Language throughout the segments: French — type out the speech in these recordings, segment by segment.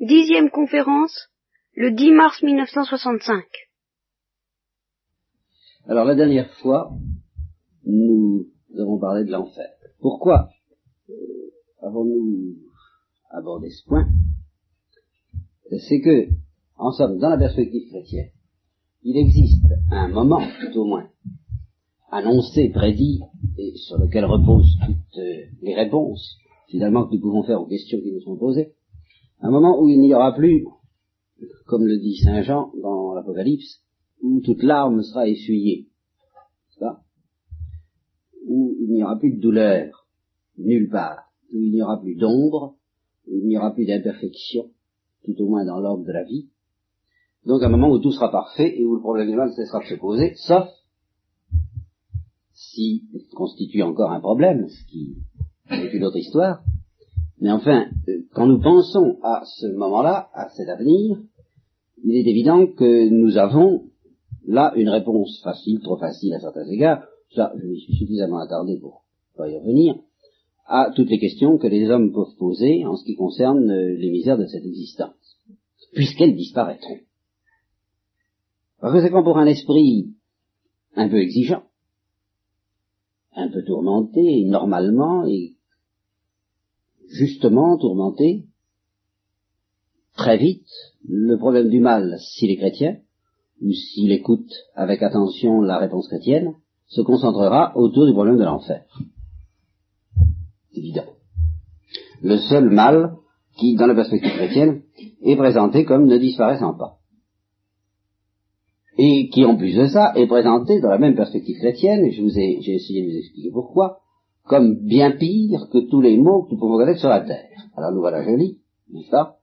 Dixième conférence, le 10 mars 1965. Alors la dernière fois, nous avons parlé de l'enfer. Pourquoi? Avons-nous abordé ce point C'est que, en somme, dans la perspective chrétienne, il existe un moment, tout au moins, annoncé, prédit, et sur lequel reposent toutes les réponses, finalement, que nous pouvons faire aux questions qui nous sont posées, un moment où il n'y aura plus, comme le dit Saint Jean dans l'Apocalypse, où toute larme sera essuyée, ça où il n'y aura plus de douleur, nulle part, où il n'y aura plus d'ombre, où il n'y aura plus d'imperfection, tout au moins dans l'ordre de la vie. Donc un moment où tout sera parfait et où le problème du mal cessera de se poser, sauf s'il constitue encore un problème, ce qui est une autre histoire. Mais enfin, quand nous pensons à ce moment-là, à cet avenir, il est évident que nous avons là une réponse facile, trop facile à certains égards, ça je m'y suis suffisamment attardé pour pas y revenir, à toutes les questions que les hommes peuvent poser en ce qui concerne les misères de cette existence, puisqu'elles disparaîtront. Par conséquent, pour un esprit un peu exigeant, un peu tourmenté, normalement, et justement tourmenté, très vite, le problème du mal, s'il est chrétien, ou s'il écoute avec attention la réponse chrétienne, se concentrera autour du problème de l'enfer. Évident. Le seul mal qui, dans la perspective chrétienne, est présenté comme ne disparaissant pas. Et qui, en plus de ça, est présenté dans la même perspective chrétienne, et je vous ai, j'ai essayé de vous expliquer pourquoi, comme bien pire que tous les maux que nous pouvons connaître sur la terre. Alors nous voilà jolis, n'est-ce pas?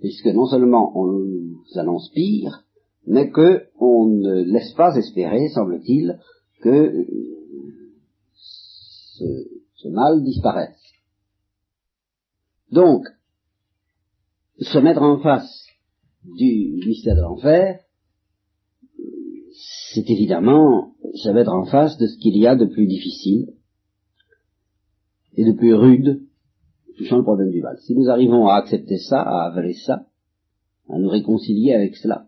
Puisque non seulement on nous annonce pire, mais que on ne laisse pas espérer, semble-t-il, que euh, ce, ce mal disparaisse. Donc, se mettre en face du mystère de l'enfer, c'est évidemment se mettre en face de ce qu'il y a de plus difficile et de plus rude touchant le problème du mal. Si nous arrivons à accepter ça, à avaler ça, à nous réconcilier avec cela,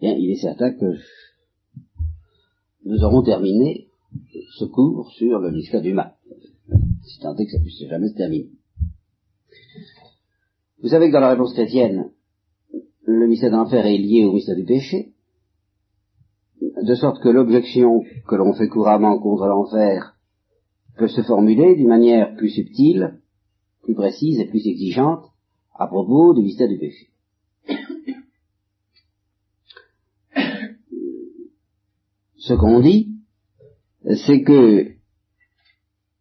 bien, il est certain que nous aurons terminé ce cours sur le mystère du mal. Si tant est que ça puisse jamais se terminer. Vous savez que dans la réponse chrétienne, le mystère d'enfer est lié au mystère du péché, de sorte que l'objection que l'on fait couramment contre l'enfer peut se formuler d'une manière plus subtile, plus précise et plus exigeante à propos du mystère du péché. Ce qu'on dit, c'est que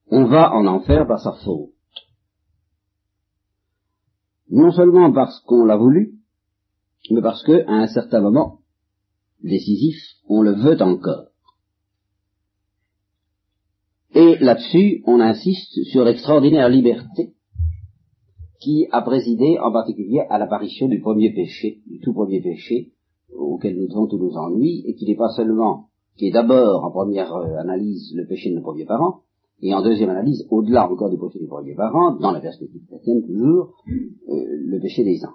on va en enfer par sa faute. Non seulement parce qu'on l'a voulu, mais parce que, à un certain moment décisif, on le veut encore. Et là-dessus, on insiste sur l'extraordinaire liberté qui a présidé en particulier à l'apparition du premier péché, du tout premier péché, auquel nous devons tous nos ennuis, et qui n'est pas seulement, qui est d'abord en première euh, analyse le péché de nos premiers parents, et en deuxième analyse, au-delà encore du péché des premiers parents, dans la perspective chrétienne toujours, euh, le péché des anges.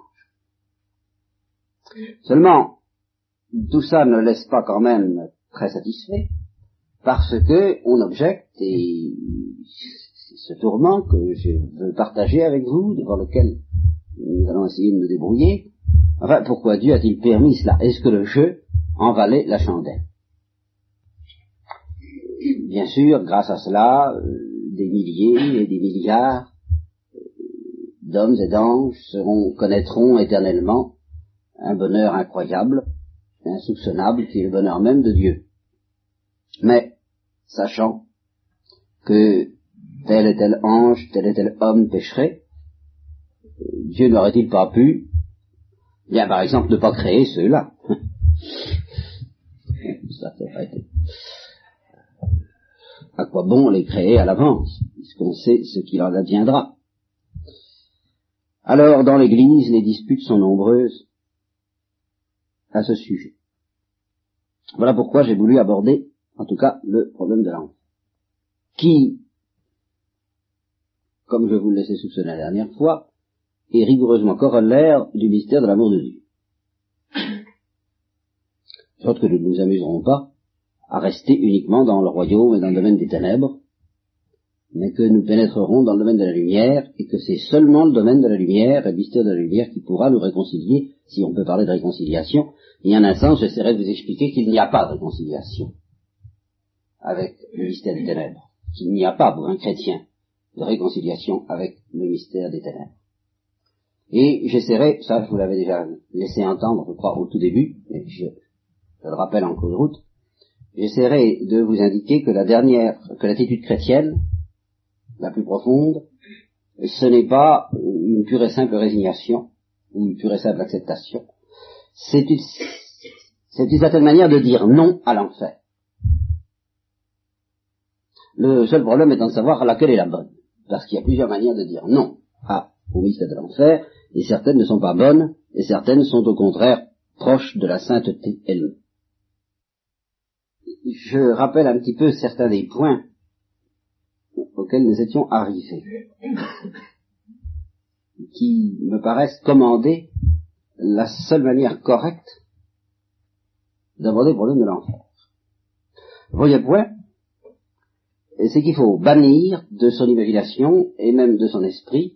Seulement, tout ça ne laisse pas quand même très satisfait, parce que on objecte, et ce tourment que je veux partager avec vous, devant lequel nous allons essayer de nous débrouiller, enfin, pourquoi Dieu a-t-il permis cela? Est-ce que le jeu en valait la chandelle? Bien sûr, grâce à cela, euh, des milliers et des milliards euh, d'hommes et d'anges seront, connaîtront éternellement un bonheur incroyable, insoupçonnable, qui est le bonheur même de Dieu. Mais sachant que tel et tel ange, tel et tel homme pécherait, Dieu n'aurait-il pas pu, bien par exemple, ne pas créer ceux-là? Ça, été. À quoi bon les créer à l'avance, puisqu'on sait ce qu'il en adviendra? Alors, dans l'Église, les disputes sont nombreuses à ce sujet. Voilà pourquoi j'ai voulu aborder en tout cas le problème de l'enfant, qui, comme je vous le laissais soupçonner la dernière fois, est rigoureusement corollaire du mystère de l'amour de Dieu. Sorte que nous ne nous amuserons pas à rester uniquement dans le royaume et dans le domaine des ténèbres, mais que nous pénétrerons dans le domaine de la lumière, et que c'est seulement le domaine de la lumière, et le mystère de la lumière, qui pourra nous réconcilier, si on peut parler de réconciliation. Et en un sens, j'essaierai de vous expliquer qu'il n'y a pas de réconciliation avec le mystère des ténèbres, qu'il n'y a pas pour un chrétien de réconciliation avec le mystère des ténèbres. Et j'essaierai, ça je vous l'avais déjà laissé entendre, je crois, au tout début, mais je, le rappelle en cours de route, j'essaierai de vous indiquer que la dernière, que l'attitude chrétienne, la plus profonde, ce n'est pas une pure et simple résignation, ou une pure et simple acceptation, c'est une certaine manière de dire non à l'enfer. Le seul problème étant de savoir laquelle est la bonne, parce qu'il y a plusieurs manières de dire non à, au mystère de l'enfer, et certaines ne sont pas bonnes, et certaines sont au contraire proches de la sainteté elle-même. Je rappelle un petit peu certains des points auxquels nous étions arrivés, qui me paraissent commander la seule manière correcte d'aborder le problème de l'enfer. Le premier point, c'est qu'il faut bannir de son imagination et même de son esprit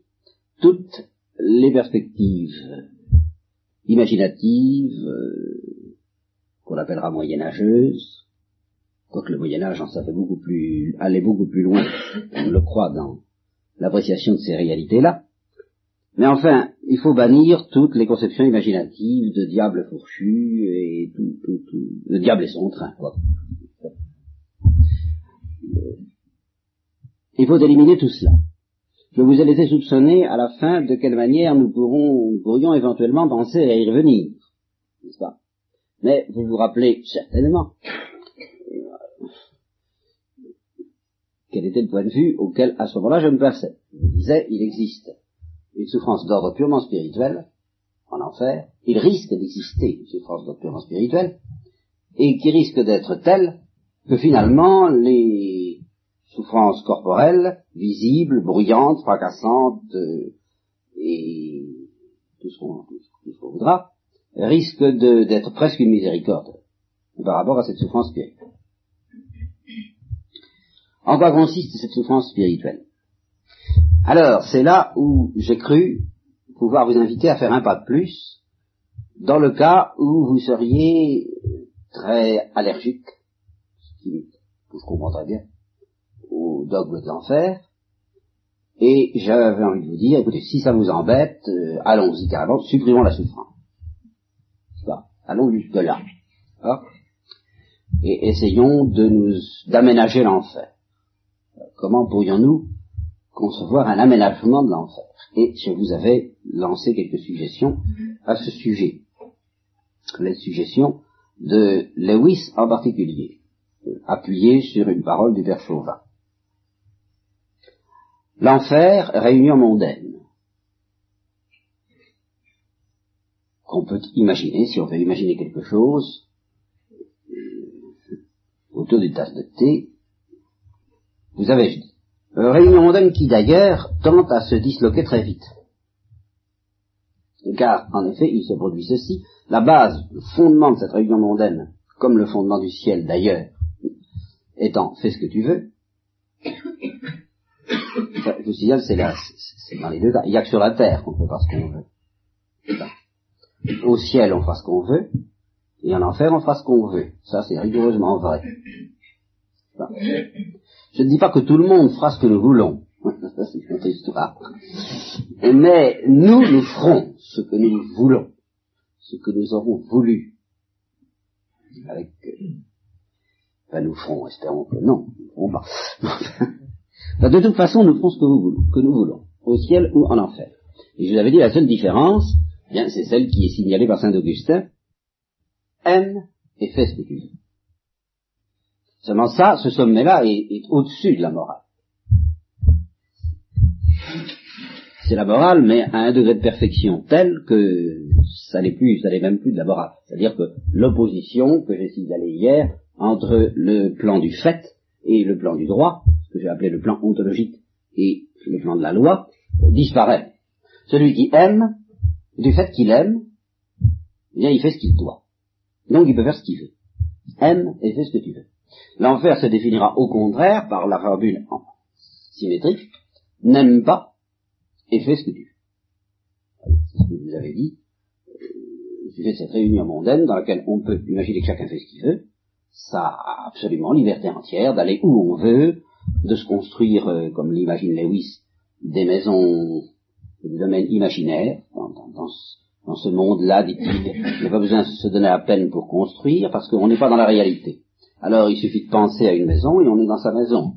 toutes les perspectives imaginatives euh, qu'on appellera moyenâgeuses, quoique le Moyen Âge en savait beaucoup plus, allait beaucoup plus loin, on le croit dans l'appréciation de ces réalités-là. Mais enfin, il faut bannir toutes les conceptions imaginatives de diable fourchu et tout, tout, tout, le diable et son train, quoi. Il faut éliminer tout cela. Je vous ai laissé soupçonner à la fin de quelle manière nous, pourrons, pourrions éventuellement penser à y revenir, n'est-ce pas? Mais vous vous rappelez certainement quel était le point de vue auquel, à ce moment-là, je me plaçais. Je disais, il existe une souffrance d'ordre purement spirituel, en enfer, il risque d'exister une souffrance d'ordre purement spirituel, et qui risque d'être telle que finalement les souffrances corporelles, visibles, bruyantes, fracassantes, euh, et tout ce qu'on voudra, risquent d'être presque une miséricorde par rapport à cette souffrance spirituelle. En quoi consiste cette souffrance spirituelle? Alors, c'est là où j'ai cru pouvoir vous inviter à faire un pas de plus, dans le cas où vous seriez très allergique, qui je comprends très bien, au dogme de l'enfer, et j'avais envie de vous dire, écoutez, si ça vous embête, euh, allons-y carrément, supprimons la souffrance. Allons jusque là. Et essayons de nous d'aménager l'enfer comment pourrions-nous concevoir un aménagement de l'enfer? Et je vous avais lancé quelques suggestions à ce sujet. Les suggestions de Lewis en particulier, appuyées sur une parole du père Chauvin. L'enfer, réunion mondaine. Qu'on peut imaginer, si on veut imaginer quelque chose, autour d'une tasse de thé, vous avez dit. Euh, réunion mondaine qui d'ailleurs tente à se disloquer très vite. Car, en effet, il se produit ceci. La base, le fondement de cette réunion mondaine, comme le fondement du ciel d'ailleurs, étant fais ce que tu veux, je signale, c'est là, c'est dans les deux cas. Il n'y a que sur la terre qu'on peut faire ce qu'on veut. Au ciel, on fera ce qu'on veut, et en enfer, on fera ce qu'on veut. Ça, c'est rigoureusement vrai. Je ne dis pas que tout le monde fera ce que nous voulons. c'est une autre histoire. Mais nous, nous ferons ce que nous voulons, ce que nous aurons voulu. Avec, euh, nous ferons, espérons que non, nous ferons pas. de toute façon, nous ferons ce que, voulons, que nous voulons, au ciel ou en enfer. Et je vous avais dit, la seule différence, eh bien, c'est celle qui est signalée par saint Augustin. Aime et fais ce que tu veux. Seulement ça, ce sommet-là est, au-dessus de la morale. C'est la morale, mais à un degré de perfection tel que ça n'est plus, ça n'est même plus de la morale. C'est-à-dire que l'opposition que j'ai signalée hier entre le plan du fait et le plan du droit, ce que j'ai appelé le plan ontologique et le plan de la loi, disparaît. Celui qui aime, du fait qu'il aime, eh bien il fait ce qu'il doit. Donc il peut faire ce qu'il veut. Aime et fais ce que tu veux. L'enfer se définira au contraire par la formule symétrique, n'aime pas et fais ce que tu veux. C'est ce que je vous avais dit au sujet de cette réunion mondaine dans laquelle on peut imaginer que chacun fait ce qu'il veut, ça a absolument liberté entière d'aller où on veut, de se construire, euh, comme l'imagine Lewis, des maisons, des domaines imaginaires, dans, ce monde-là, dit-il, il n'y a pas besoin de se donner la peine pour construire, parce qu'on n'est pas dans la réalité. Alors il suffit de penser à une maison et on est dans sa maison.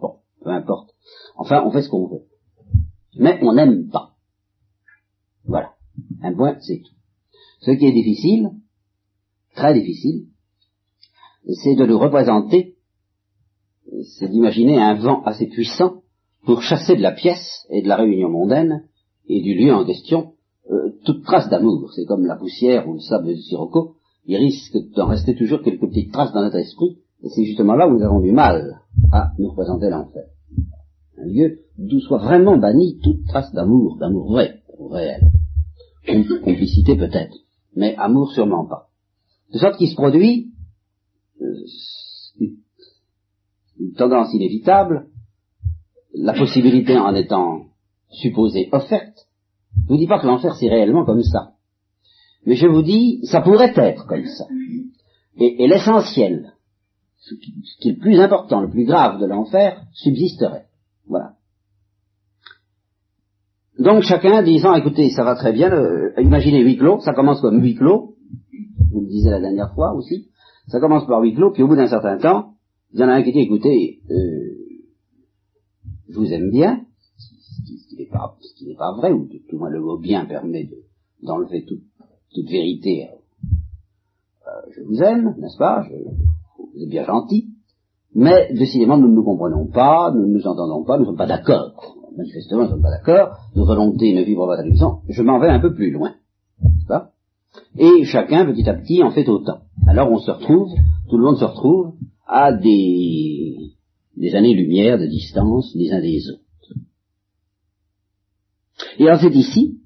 Bon, peu importe. Enfin, on fait ce qu'on veut. Mais on n'aime pas. Voilà. Un point, c'est tout. Ce qui est difficile, très difficile, c'est de le représenter, c'est d'imaginer un vent assez puissant pour chasser de la pièce et de la réunion mondaine et du lieu en question euh, toute trace d'amour. C'est comme la poussière ou le sable du sirocco, il risque d'en rester toujours quelques petites traces dans notre esprit, et c'est justement là où nous avons du mal à nous représenter l'enfer. Un lieu d'où soit vraiment banni toute trace d'amour, d'amour vrai, réel. Complicité peut-être, mais amour sûrement pas. De sorte qu'il se produit euh, une tendance inévitable, la possibilité en étant supposée offerte, je vous dis pas que l'enfer c'est réellement comme ça. Mais je vous dis, ça pourrait être comme ça. Et, l'essentiel, ce qui, est le plus important, le plus grave de l'enfer, subsisterait. Voilà. Donc chacun disant, écoutez, ça va très bien, imaginez huis clos, ça commence comme huis clos, vous le disiez la dernière fois aussi, ça commence par huis clos, puis au bout d'un certain temps, il y en a un qui dit, écoutez, euh, je vous aime bien, ce qui n'est pas, vrai, ou tout, au moins le mot bien permet d'enlever toute, vérité. Euh, je vous aime, n'est-ce pas Vous êtes bien gentil, mais décidément nous ne nous comprenons pas, nous ne nous entendons pas, nous ne sommes pas d'accord. Manifestement, nous ne sommes pas d'accord, nos volontés ne vibrent pas à je m'en vais un peu plus loin. Et chacun, petit à petit, en fait autant. Alors on se retrouve, tout le monde se retrouve à des, des années-lumière de distance les uns des autres. Et alors c'est ici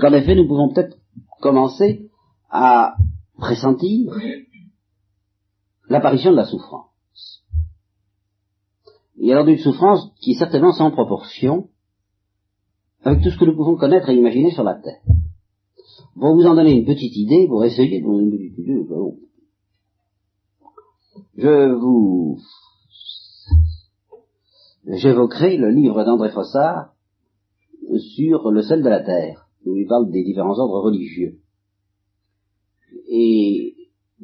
qu'en effet nous pouvons peut-être commencer à pressentir l'apparition de la souffrance. Et alors d'une souffrance qui est certainement sans proportion avec tout ce que nous pouvons connaître et imaginer sur la Terre. Pour vous en donner une petite idée, pour essayer de vous donner une petite idée, je vous j'évoquerai le livre d'André Fossard sur le sel de la terre, où il parle des différents ordres religieux. Et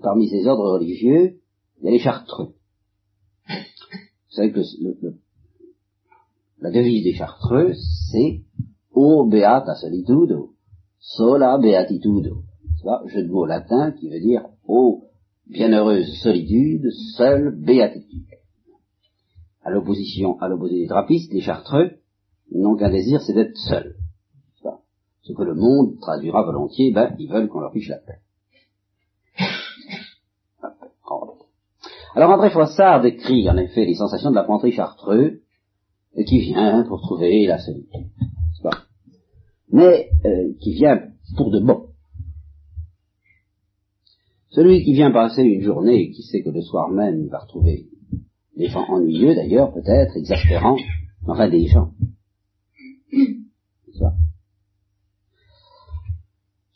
parmi ces ordres religieux, il y a les chartreux. Vous savez que la devise des chartreux, c'est O beata solitudo, sola beatitudo. Jeu de mots latin qui veut dire O bienheureuse solitude, seule béatitude. À l'opposition, à l'opposé des trappistes, les chartreux, n'ont qu'un désir, c'est d'être seuls. Ce que le monde traduira volontiers, ben, ils veulent qu'on leur fiche la paix. Alors André Foissard décrit en effet les sensations de l'apprenti chartreux qui vient pour trouver la solitude. Mais euh, qui vient pour de bon. Celui qui vient passer une journée et qui sait que le soir même il va retrouver des gens ennuyeux d'ailleurs, peut-être, exaspérants, enfin des gens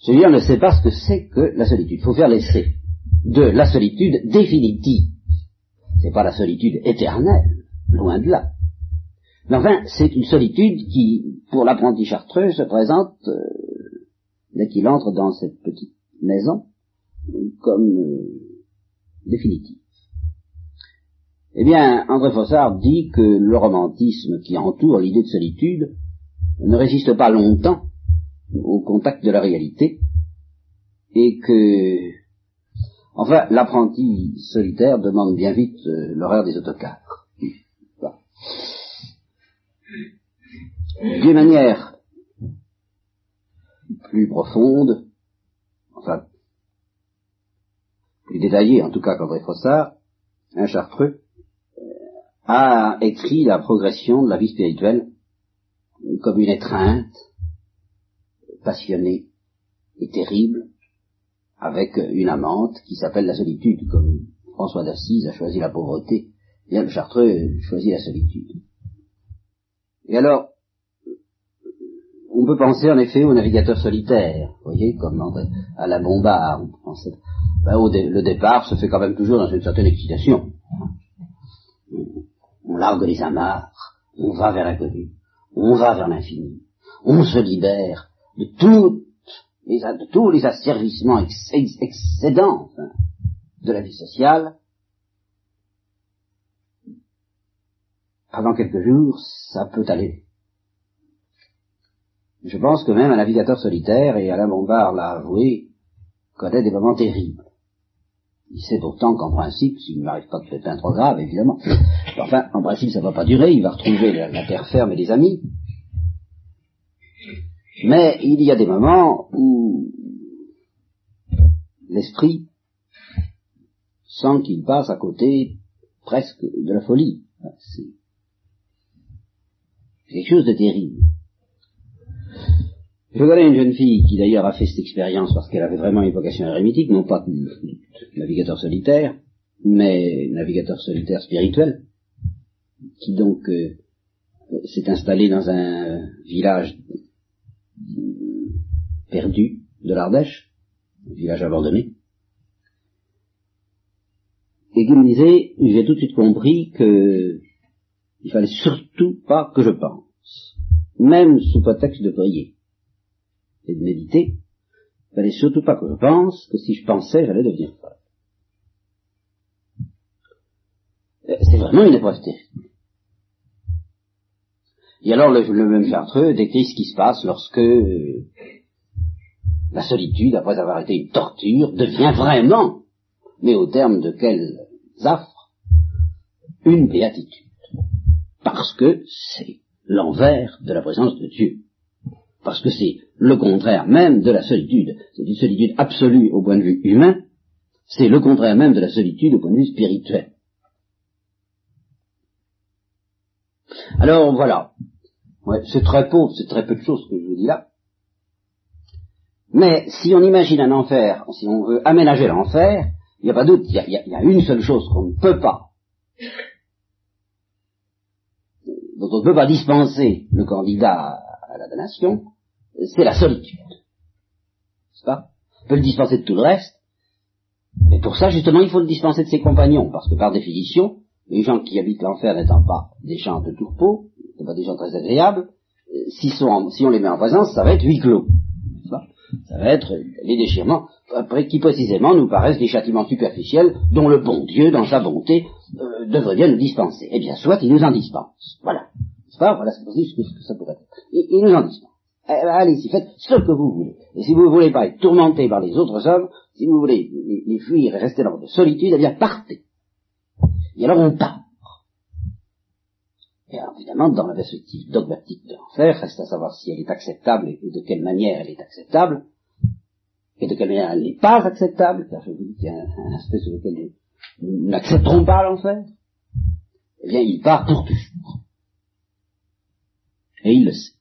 celui-là ne sait pas ce que c'est que la solitude. Il faut faire l'essai de la solitude définitive. C'est pas la solitude éternelle, loin de là. Mais enfin, c'est une solitude qui, pour l'apprenti chartreux, se présente, euh, dès qu'il entre dans cette petite maison, comme euh, définitive. Eh bien, André Fossard dit que le romantisme qui entoure l'idée de solitude ne résiste pas longtemps au contact de la réalité et que, enfin, l'apprenti solitaire demande bien vite euh, l'horaire des autocars. D'une manière plus profonde, enfin, plus détaillée en tout cas qu'André Fossard, un chartreux, a écrit la progression de la vie spirituelle comme une étreinte passionné et terrible avec une amante qui s'appelle la solitude, comme François d'Assise a choisi la pauvreté, bien le Chartreux choisit la solitude. Et alors, on peut penser en effet au navigateur solitaire, vous voyez, comme à la bombarde. Ben, le départ se fait quand même toujours dans une certaine excitation. On largue les amarres, on va vers l'inconnu, on va vers l'infini, on se libère de, tous les asservissements excédents de la vie sociale. Pendant quelques jours, ça peut aller je pense que même un navigateur solitaire, et Alain Bombard l'a avoué, connaît des moments terribles. Il sait pourtant qu'en principe, s'il ne m'arrive pas de pépin trop grave, évidemment, enfin, en principe, ça ne va pas durer, il va retrouver la, terre ferme et les amis. Mais il y a des moments où l'esprit sent qu'il passe à côté presque de la folie. C'est quelque chose de terrible. Je connais une jeune fille qui d'ailleurs a fait cette expérience parce qu'elle avait vraiment une vocation érémitique, non pas navigateur solitaire, mais navigateur solitaire spirituel, qui donc euh, s'est installée dans un village perdu de l'Ardèche, un village abandonné, et qui me disait, j'ai tout de suite compris que il fallait surtout pas que je pense, même sous prétexte de prier et de méditer, il fallait surtout pas que je pense que si je pensais, j'allais devenir folle. Euh, c'est vraiment une épreuve terrible. Et alors le, même Chartreux décrit ce qui se passe lorsque euh, la solitude, après avoir été une torture, devient vraiment, mais au terme de quels affres, une béatitude. Parce que c'est l'envers de la présence de Dieu parce que c'est le contraire même de la solitude. C'est une solitude absolue au point de vue humain, c'est le contraire même de la solitude au point de vue spirituel. Alors voilà, c'est très pauvre, c'est très peu de choses que je vous dis là. Mais si on imagine un enfer, si on veut aménager l'enfer, il n'y a pas doute, il y a, une seule chose qu'on ne peut pas, dont on ne peut pas dispenser le candidat à la damnation, c'est la solitude. N'est-ce pas? On peut le dispenser de tout le reste, mais pour ça, justement, il faut le dispenser de ses compagnons, parce que par définition, les gens qui habitent l'enfer n'étant pas des gens de tourpeau, pas des gens très agréables, euh, si, on les met en présence, ça va être huis clos. Ça va être les déchirements, après qui précisément nous paraissent des châtiments superficiels dont le bon Dieu, dans sa bonté, euh, devrait bien nous dispenser. Eh bien, soit il nous en dispense. Voilà. C'est pas? Voilà ce que, ça pourrait être. il nous en dispense. Eh ben, allez-y, faites ce que vous voulez. Et si vous ne voulez pas être tourmenté par les autres hommes, si vous voulez les, fuir et rester dans votre solitude, eh bien partez. Et alors on part. Et alors évidemment, dans la perspective dogmatique de l'enfer, reste à savoir si elle est acceptable et de quelle manière elle est acceptable, et de quelle manière elle n'est pas acceptable, car je vous dis qu'il y a un, aspect sur lequel nous n'accepterons pas l'enfer. Eh bien, il part pour toujours. Et il le sait.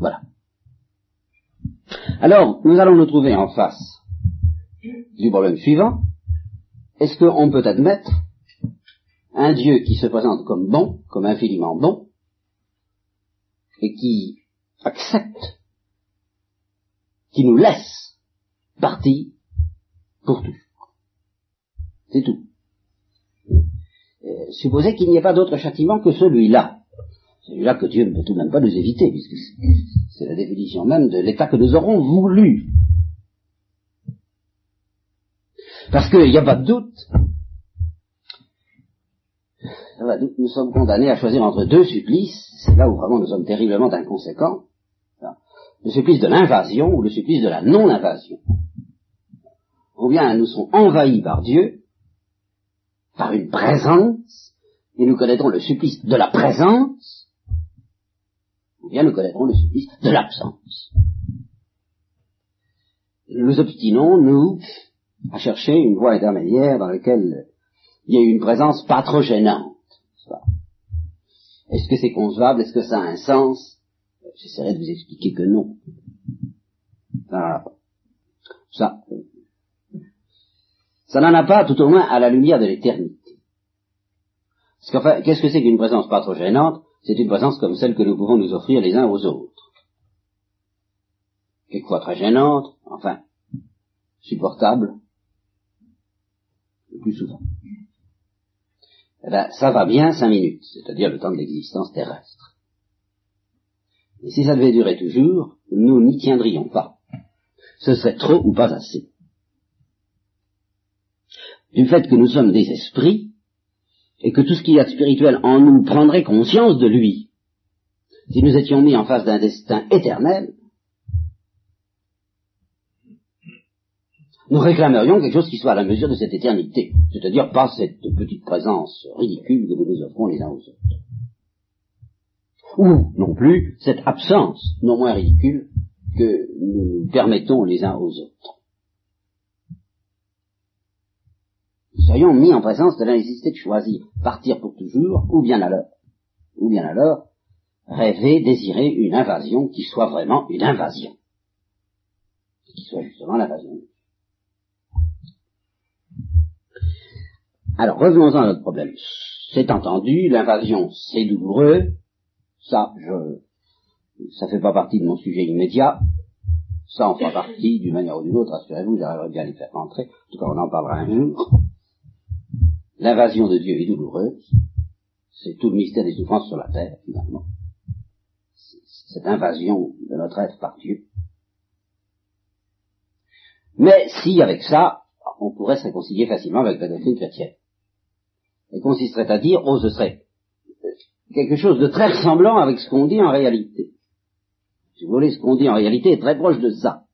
Voilà. Alors, nous allons nous trouver en face du problème suivant. Est-ce qu'on peut admettre un Dieu qui se présente comme bon, comme infiniment bon, et qui accepte, qui nous laisse partir pour tout C'est tout. Euh, supposez qu'il n'y ait pas d'autre châtiment que celui-là. Celui-là que Dieu ne peut tout de même pas nous éviter, puisque c'est la définition même de l'état que nous aurons voulu. Parce qu'il n'y a pas de doute, nous sommes condamnés à choisir entre deux supplices, c'est là où vraiment nous sommes terriblement inconséquents, le supplice de l'invasion ou le supplice de la non-invasion. Ou bien nous sommes envahis par Dieu, par une présence, et nous connaîtrons le supplice de la présence, ou bien nous connaîtrons le supplice de l'absence. Nous obstinons, nous, à chercher une voie intermédiaire dans laquelle il y a une présence pas trop gênante. Est-ce que c'est concevable? Est-ce que ça a un sens? J'essaierai de vous expliquer que non. Ça, ça, ça n'en a pas, tout au moins, à la lumière de l'éternité. Parce qu'enfin, qu'est-ce que c'est qu'une présence pas trop gênante C'est une présence comme celle que nous pouvons nous offrir les uns aux autres. Quelquefois très gênante, enfin, supportable, le plus souvent. Eh ben, ça va bien cinq minutes, c'est-à-dire le temps de l'existence terrestre. Et si ça devait durer toujours, nous n'y tiendrions pas. Ce serait trop ou pas assez. Du fait que nous sommes des esprits, et que tout ce qu'il y a de spirituel en nous prendrait conscience de lui, si nous étions mis en face d'un destin éternel, nous réclamerions quelque chose qui soit à la mesure de cette éternité, c'est-à-dire pas cette petite présence ridicule que nous nous offrons les uns aux autres. Ou non plus cette absence non moins ridicule que nous nous permettons les uns aux autres. Serions mis en présence de la nécessité de choisir partir pour toujours, ou bien alors, ou bien alors, rêver, désirer une invasion qui soit vraiment une invasion. Qui soit justement l'invasion Alors revenons-en à notre problème. C'est entendu, l'invasion c'est douloureux, ça je ça fait pas partie de mon sujet immédiat, ça en fera partie d'une manière ou d'une autre, rassurez-vous, j'arriverai bien à les faire rentrer, en tout cas on en parlera un jour. L'invasion de Dieu est douloureuse, c'est tout le mystère des souffrances sur la terre, finalement. Cette invasion de notre être par Dieu. Mais si avec ça, on pourrait se réconcilier facilement avec la doctrine chrétienne et consisterait à dire, oh, ce serait quelque chose de très ressemblant avec ce qu'on dit en réalité. Si vous voulez, ce qu'on dit en réalité est très proche de ça.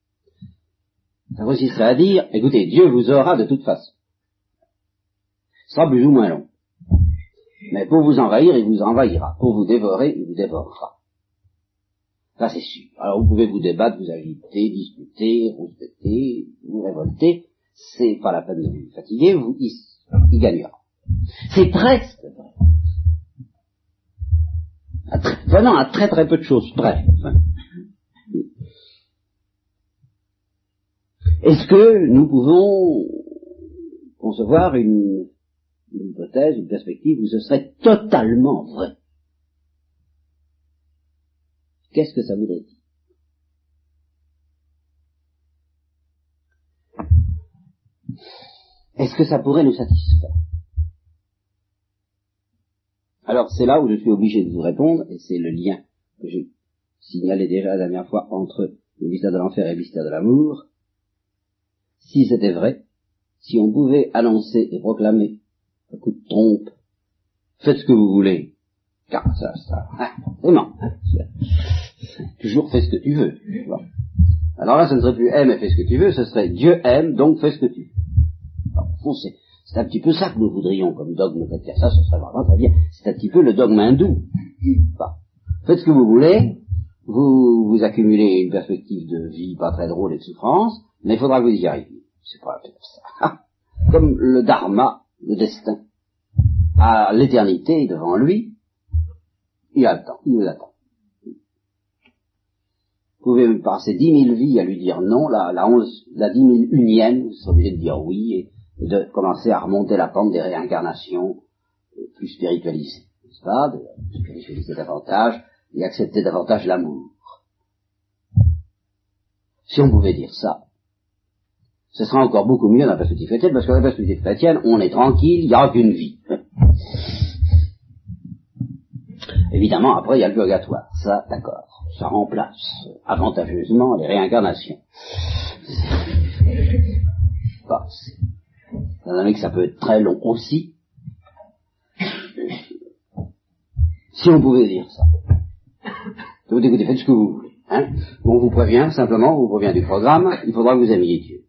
Ça consisterait à dire, écoutez, Dieu vous aura de toute façon. Sera plus ou moins long. Mais pour vous envahir, il vous envahira. Pour vous dévorer, il vous dévorera. Ça, c'est sûr. Alors, vous pouvez vous débattre, vous agiter, discuter, rouspéter, vous révolter. C'est pas la peine de vous fatiguer, vous, il, il gagnera. C'est presque vrai. Vraiment à très très peu de choses près. Est-ce que nous pouvons concevoir une, une, hypothèse, une perspective où ce serait totalement vrai. Qu'est-ce que ça voudrait dire? Est-ce que ça pourrait nous satisfaire? Alors c'est là où je suis obligé de vous répondre, et c'est le lien que j'ai signalé déjà la dernière fois entre le mystère de l'enfer et le mystère de l'amour. Si c'était vrai, si on pouvait annoncer et proclamer un coup de trompe, faites ce que vous voulez, car ça, ça, hein, vraiment, toujours fais ce que tu veux. Alors là, ce ne serait plus aime et fais ce que tu veux, ce serait Dieu aime, donc fais ce que tu veux. Alors, c'est un petit peu ça que nous voudrions comme dogme chrétien. Ça, ce serait vraiment très bien. C'est un petit peu le dogme hindou. faites ce que vous voulez, vous, vous accumulez une perspective de vie pas très drôle et de souffrance, mais il faudra que vous y arriviez. C'est pas ça. Ah, comme le dharma, le destin, à l'éternité devant lui, il attend, il vous attend. Vous pouvez passer dix mille vies à lui dire non, la, onze, la dix mille unième, vous serez obligé de dire oui, et de commencer à remonter la pente des réincarnations plus spiritualisées, n'est-ce pas, de spiritualiser davantage et accepter davantage l'amour. Si on pouvait dire ça, ce sera encore beaucoup mieux dans la perspective chrétienne, parce que dans la perspective chrétienne, on est tranquille, il n'y aura qu'une vie. Évidemment, après, il y a le purgatoire. Ça, d'accord. Ça remplace avantageusement les réincarnations. Bon, dans que ça peut être très long aussi. Si on pouvait dire ça. Vous écoutez, faites ce que vous voulez. Hein. On vous prévient, simplement, on vous prévient du programme, il faudra que vous aimiez Dieu.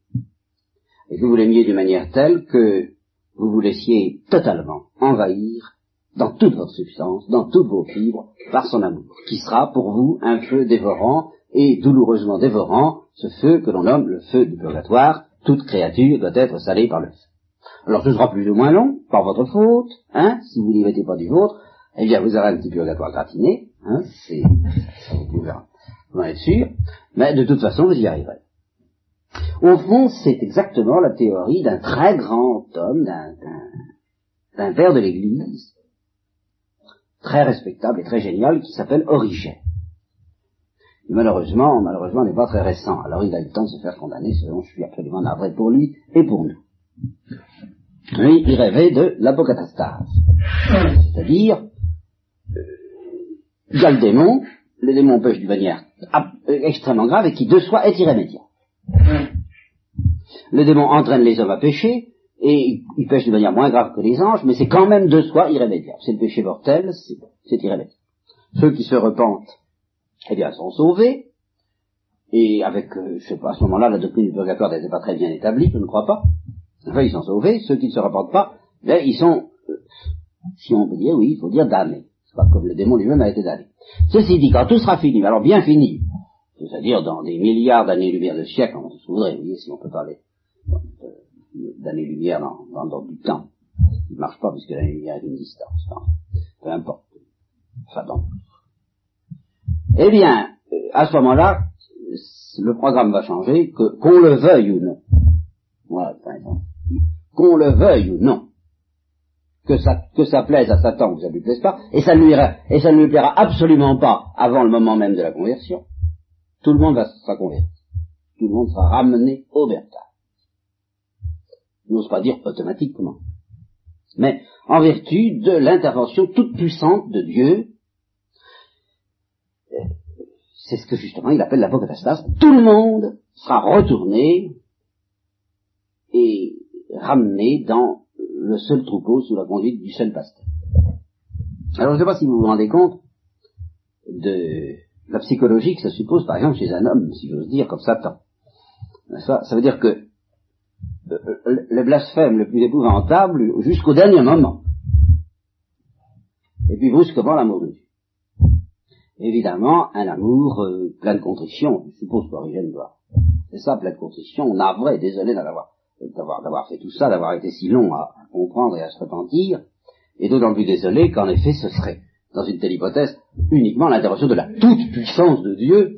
Et que vous l'aimiez d'une manière telle que vous vous laissiez totalement envahir dans toute votre substance, dans toutes vos fibres, par son amour, qui sera pour vous un feu dévorant et douloureusement dévorant, ce feu que l'on nomme le feu du purgatoire. Toute créature doit être salée par le feu. Alors ce sera plus ou moins long, par votre faute, hein, si vous n'y mettez pas du vôtre, eh bien vous aurez un petit purgatoire gratiné, Hein, c'est, vous en être sûr, mais de toute façon, vous y arriverez. Au fond, c'est exactement la théorie d'un très grand homme, d'un père de l'Église, très respectable et très génial, qui s'appelle Origène. Malheureusement, malheureusement, n'est pas très récent. Alors il a eu le temps de se faire condamner, ce dont je suis absolument navré pour lui et pour nous. Lui, il rêvait de l'apocatastase. C'est-à-dire, euh, il y a le démon, le démon pêche d'une manière extrêmement grave et qui de soi est irrémédiable. Le démon entraîne les hommes à pécher, et il pêche de manière moins grave que les anges, mais c'est quand même de soi irrémédiable. C'est le péché mortel, c'est irrémédiable. Ceux qui se repentent, eh bien, sont sauvés, et avec, euh, je sais pas, à ce moment-là, la doctrine du purgatoire n'était pas très bien établie, je ne crois pas. Enfin, ils sont sauvés, ceux qui ne se repentent pas, ben, ils sont, euh, si on peut dire, oui, il faut dire damnés. C'est pas comme le démon lui-même a été damné. Ceci dit, quand tout sera fini, alors bien fini, c'est-à-dire dans des milliards d'années-lumière de siècles, on se voudrait, vous voyez, si on peut parler d'années-lumière dans, dans, du temps. Il ne marche pas puisque l'année-lumière est une distance. Peu importe. Enfin, donc. Eh bien, euh, à ce moment-là, le programme va changer, qu'on le veuille ou non. Voilà, par exemple. Qu'on le veuille ou non. Que ça, que ça plaise à Satan ou que ça ne lui plaise pas, et ça, lui, et ça ne lui plaira absolument pas avant le moment même de la conversion. Tout le monde va, sera converti. Tout le monde sera ramené au berta n'ose pas dire automatiquement, mais en vertu de l'intervention toute puissante de Dieu. C'est ce que justement il appelle l'apocatastase. Tout le monde sera retourné et ramené dans le seul troupeau sous la conduite du seul pasteur. Alors je ne sais pas si vous vous rendez compte de la psychologie que ça suppose par exemple chez un homme, si j'ose dire, comme Satan. Ça, ça veut dire que le blasphème le plus épouvantable jusqu'au dernier moment. Et puis brusquement l'amour de Dieu. Évidemment, un amour euh, plein de contrition, je suppose qu'Origène doit. C'est ça, plein de contrition, navré, désolé d'avoir, d'avoir, fait tout ça, d'avoir été si long à, comprendre et à se repentir, et d'autant plus désolé qu'en effet ce serait, dans une telle hypothèse, uniquement l'intervention de la toute puissance de Dieu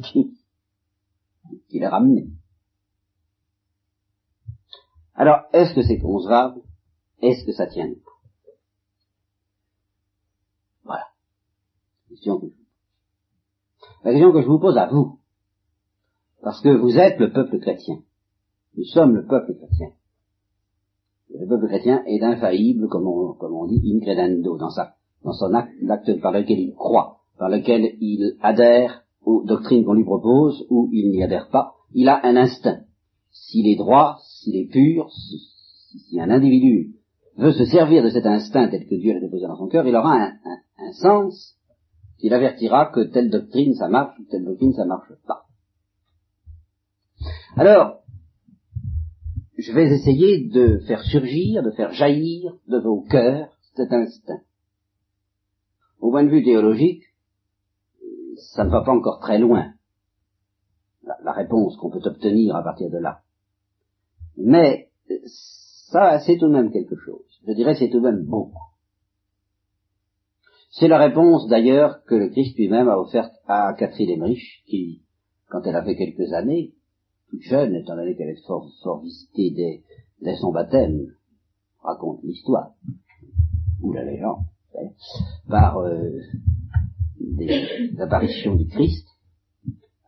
qui, l'a ramené. Alors, est-ce que c'est concevable? Est-ce que ça tient Voilà. La question, que je... La question que je vous pose à vous, parce que vous êtes le peuple chrétien. Nous sommes le peuple chrétien. Le peuple chrétien est infaillible, comme on, comme on dit, incredendo, dans, sa, dans son acte, l'acte par lequel il croit, par lequel il adhère aux doctrines qu'on lui propose, ou il n'y adhère pas. Il a un instinct. S'il est droit, s'il est pur, si un individu veut se servir de cet instinct tel que Dieu l'a déposé dans son cœur, il aura un, sens qui l'avertira que telle doctrine ça marche ou telle doctrine ça marche pas. Alors, je vais essayer de faire surgir, de faire jaillir de vos cœurs cet instinct. Au point de vue théologique, ça ne va pas encore très loin, la réponse qu'on peut obtenir à partir de là. Mais ça, c'est tout de même quelque chose. Je dirais c'est tout de même beaucoup. C'est la réponse d'ailleurs que le Christ lui-même a offerte à Catherine Emmerich, qui, quand elle avait quelques années, toute jeune, étant donné qu'elle est fort, fort visitée dès, son baptême, raconte l'histoire, ou la légende, par euh, des apparitions du Christ,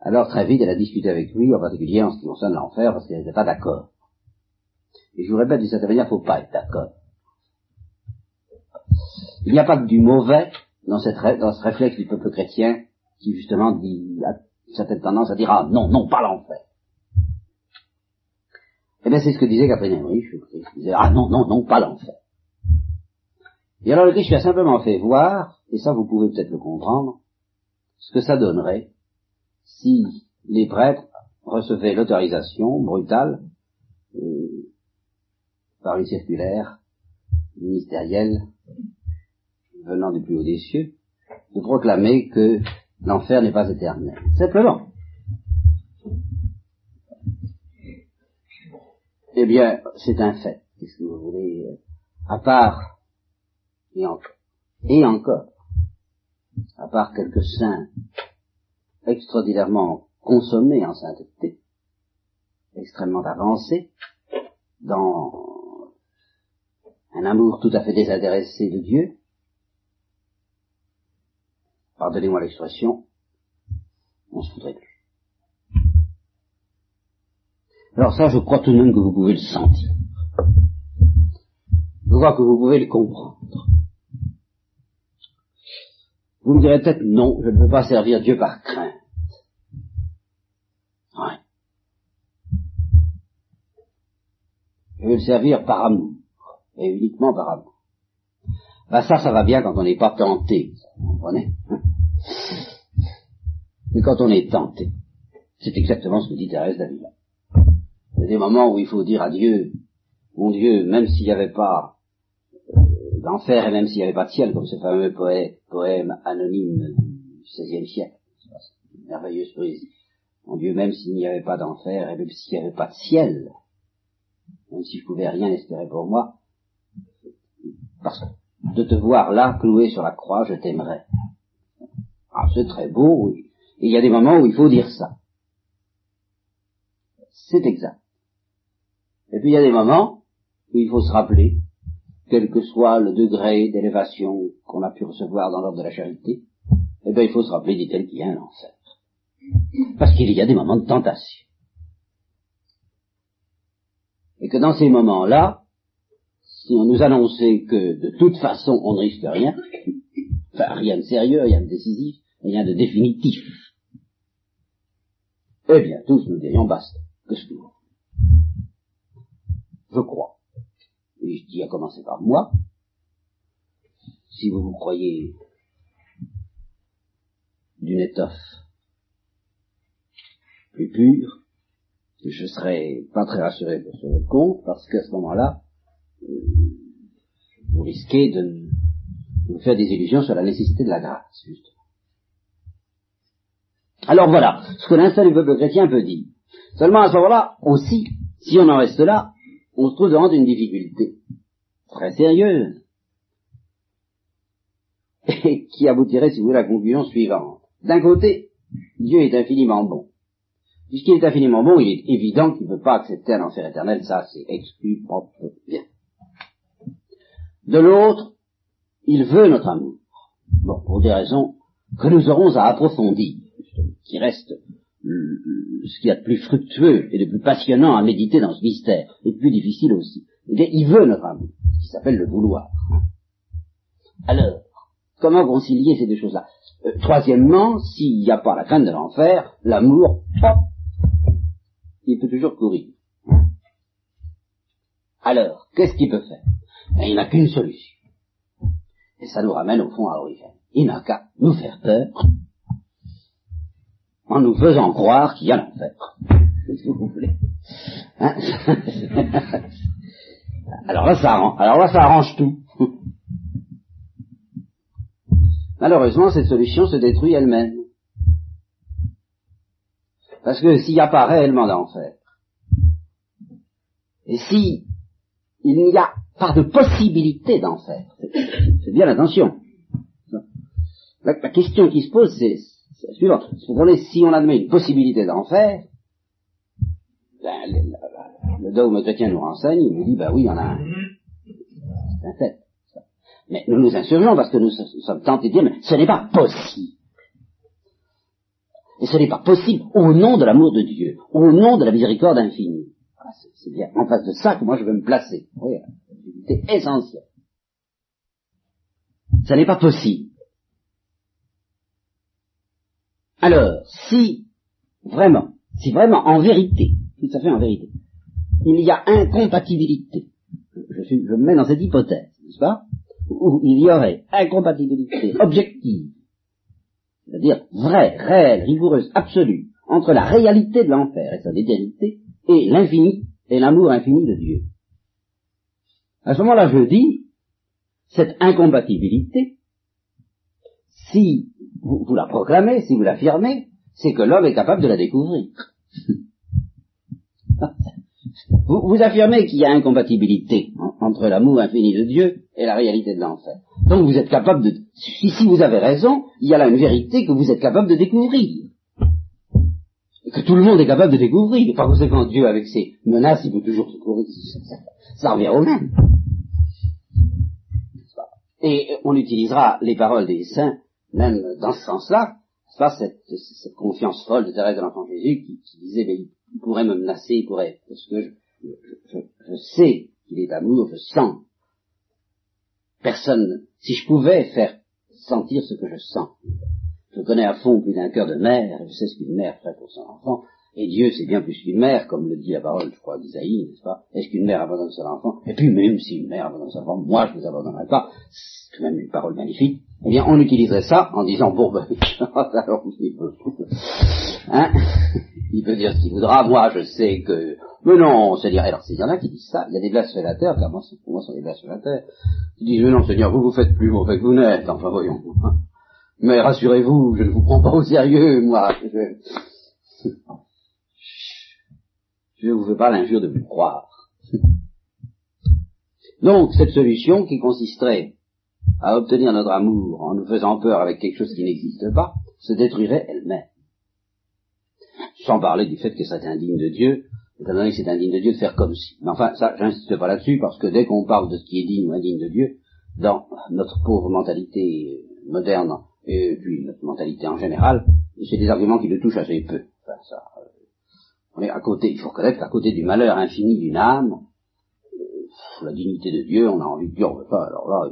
alors très vite elle a discuté avec lui, en particulier en ce qui concerne l'enfer, parce qu'elle n'était pas d'accord. Et je vous répète, d'une certaine manière, il ne faut pas être d'accord. Il n'y a pas que du mauvais dans, ce réflexe du peuple chrétien qui justement dit, a certaine tendance à dire ah non, non, pas l'enfer. Eh bien c'est ce que disait Catherine Henry, je disais ah non, non, non, pas l'enfer. Et alors le Christ lui a simplement fait voir, et ça vous pouvez peut-être le comprendre, ce que ça donnerait si les prêtres recevaient l'autorisation brutale euh, par une circulaire ministérielle venant du plus haut des cieux, de proclamer que l'enfer n'est pas éternel. Simplement. Eh bien, c'est un fait. Qu'est-ce que vous voulez À part, et encore, et encore, à part quelques saints extraordinairement consommés en sainteté, extrêmement avancés, dans un amour tout à fait désintéressé de Dieu, pardonnez-moi l'expression, on se foutrait plus. Alors ça, je crois tout de même que vous pouvez le sentir. Je crois que vous pouvez le comprendre. Vous me direz peut-être non, je ne peux pas servir Dieu par crainte. Ouais. Je veux le servir par amour, et uniquement par amour. Ben ça, ça va bien quand on n'est pas tenté, vous comprenez hein Mais quand on est tenté, c'est exactement ce que dit Thérèse d'Avila. Il y a des moments où il faut dire à Dieu, mon Dieu, même s'il n'y avait pas d'enfer et même s'il n'y avait pas de ciel, comme ce fameux poème anonyme du XVIe siècle, une merveilleuse poésie. Mon Dieu, même s'il n'y avait pas d'enfer et même s'il n'y avait pas de ciel, même si je pouvais rien espérer pour moi, parce que de te voir là, cloué sur la croix, je t'aimerais. Ah, c'est très beau, oui. Et il y a des moments où il faut dire ça. C'est exact. Et puis il y a des moments où il faut se rappeler, quel que soit le degré d'élévation qu'on a pu recevoir dans l'ordre de la charité, eh bien il faut se rappeler, dit-elle, qu'il y a un enfer. Parce qu'il y a des moments de tentation. Et que dans ces moments-là, si on nous annonçait que de toute façon on ne risque rien, enfin rien de sérieux, rien de décisif, rien de définitif, eh bien tous nous dirions basta, que ce que je crois. Et je dis à commencer par moi, si vous vous croyez d'une étoffe plus pure, je serais pas très rassuré sur votre compte, parce qu'à ce moment-là, euh, vous risquez de vous faire des illusions sur la nécessité de la grâce, justement. Alors voilà, ce que l'instant du peuple chrétien peut dire. Seulement à ce moment-là, aussi, si on en reste là, on se trouve devant une difficulté très sérieuse et qui aboutirait, si vous voulez, à la conclusion suivante. D'un côté, Dieu est infiniment bon. Puisqu'il est infiniment bon, il est évident qu'il ne peut pas accepter un enfer éternel, ça c'est exclu, propre, bien. De l'autre, il veut notre amour. Bon, pour des raisons que nous aurons à approfondir, qui reste ce qu'il y a de plus fructueux et de plus passionnant à méditer dans ce mystère, et de plus difficile aussi. il veut notre amour, qui s'appelle le vouloir. Alors, comment concilier ces deux choses-là? Euh, Troisièmement, s'il n'y a pas la crainte de l'enfer, l'amour, il peut toujours courir. Alors, qu'est-ce qu'il peut faire? Ben, Il n'a qu'une solution. Et ça nous ramène au fond à Origène. Il n'a qu'à nous faire peur en nous faisant croire qu'il y a l'enfer. Si vous voulez. Hein alors là, ça arrange, tout. Malheureusement, cette solution se détruit elle-même. Parce que s'il n'y a pas réellement d'enfer, et si il n'y a pas de possibilité d'enfer, c'est bien l'attention. La, la question qui se pose, c'est c'est la suivante. si on admet une possibilité d'enfer, ben, le, le, dogme chrétien nous renseigne, il nous dit, bah oui, il y en a un. C'est un fait. Mais nous nous insurgeons parce que nous, sommes tentés de dire, mais ce n'est pas possible. Et ce n'est pas possible au nom de l'amour de Dieu, au nom de la miséricorde infinie. Ah, c'est bien en face de ça que moi je veux me placer. Oui, c'est essentiel. Ce n'est pas possible. Alors, si vraiment, si vraiment, en vérité, tout à fait en vérité, il y a incompatibilité, je, suis, je me mets dans cette hypothèse, n'est-ce pas, où il y aurait incompatibilité objective, c'est-à-dire vraie, réelle, rigoureuse, absolue, entre la réalité de l'enfer et sa éternité, et l'infini, et l'amour infini de Dieu. À ce moment-là, je dis, cette incompatibilité, si vous, la proclamez, si vous l'affirmez, c'est que l'homme est capable de la découvrir. vous, affirmez qu'il y a incompatibilité entre l'amour infini de Dieu et la réalité de l'enfer. Donc vous êtes capable de... Si, vous avez raison, il y a là une vérité que vous êtes capable de découvrir. Que tout le monde est capable de découvrir. Par conséquent, Dieu, avec ses menaces, il peut toujours découvrir. Ça, ça revient au même. Et on utilisera les paroles des saints, même dans ce sens-là, pas cette, confiance folle de Thérèse de l'Enfant Jésus qui, disait, mais il pourrait me menacer, il pourrait, parce que je, je, je sais qu'il est amour, je sens. Personne, si je pouvais faire sentir ce que je sens, je connais à fond plus d'un cœur de mère, je sais ce qu'une mère ferait pour son enfant, et Dieu c'est bien plus qu'une mère, comme le dit la parole, je crois, d'Isaïe, n'est-ce pas? Est-ce qu'une mère abandonne son enfant? Et puis même si une mère abandonne son enfant, moi je ne vous abandonnerai pas, c'est tout de même une parole magnifique, eh bien on utiliserait ça en disant, bon ben, alors il peut, hein? Il peut dire ce qu'il voudra, moi je sais que, mais non, Seigneur, alors il y en a qui disent ça, il y a des blasphémateurs, car moi, pour moi ce sont des blasphémateurs, qui disent, mais non Seigneur, vous vous faites plus mauvais que vous n'êtes, enfin voyons. Mais rassurez-vous, je ne vous prends pas au sérieux, moi. Je je ne vous fais pas l'injure de vous croire. Donc, cette solution qui consisterait à obtenir notre amour en nous faisant peur avec quelque chose qui n'existe pas, se détruirait elle-même. Sans parler du fait que c'est indigne de Dieu, étant donné que c'est indigne de Dieu de faire comme si. Mais enfin, ça, j'insiste pas là-dessus, parce que dès qu'on parle de ce qui est digne ou indigne de Dieu, dans notre pauvre mentalité moderne, et puis notre mentalité en général, c'est des arguments qui le touchent assez peu. Enfin, ça, on est à côté, il faut reconnaître qu'à côté du malheur infini d'une âme, euh, la dignité de Dieu, on a envie de dire, on veut pas, alors là,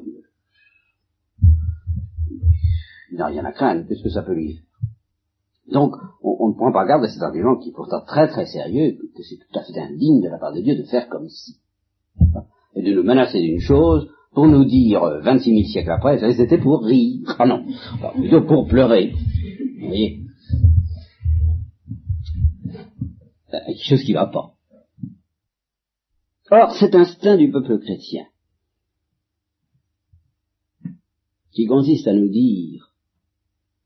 il, n'a rien à craindre, qu'est-ce que ça peut lui faire Donc, on, on, ne prend pas garde à cet argument qui est pourtant très très sérieux, que c'est tout à fait indigne de la part de Dieu de faire comme si. Et de nous menacer d'une chose pour nous dire 26 000 siècles après, c'était pour rire. Ah non, plutôt pour pleurer. Vous voyez il y a chose qui ne va pas. Or, cet instinct du peuple chrétien, qui consiste à nous dire,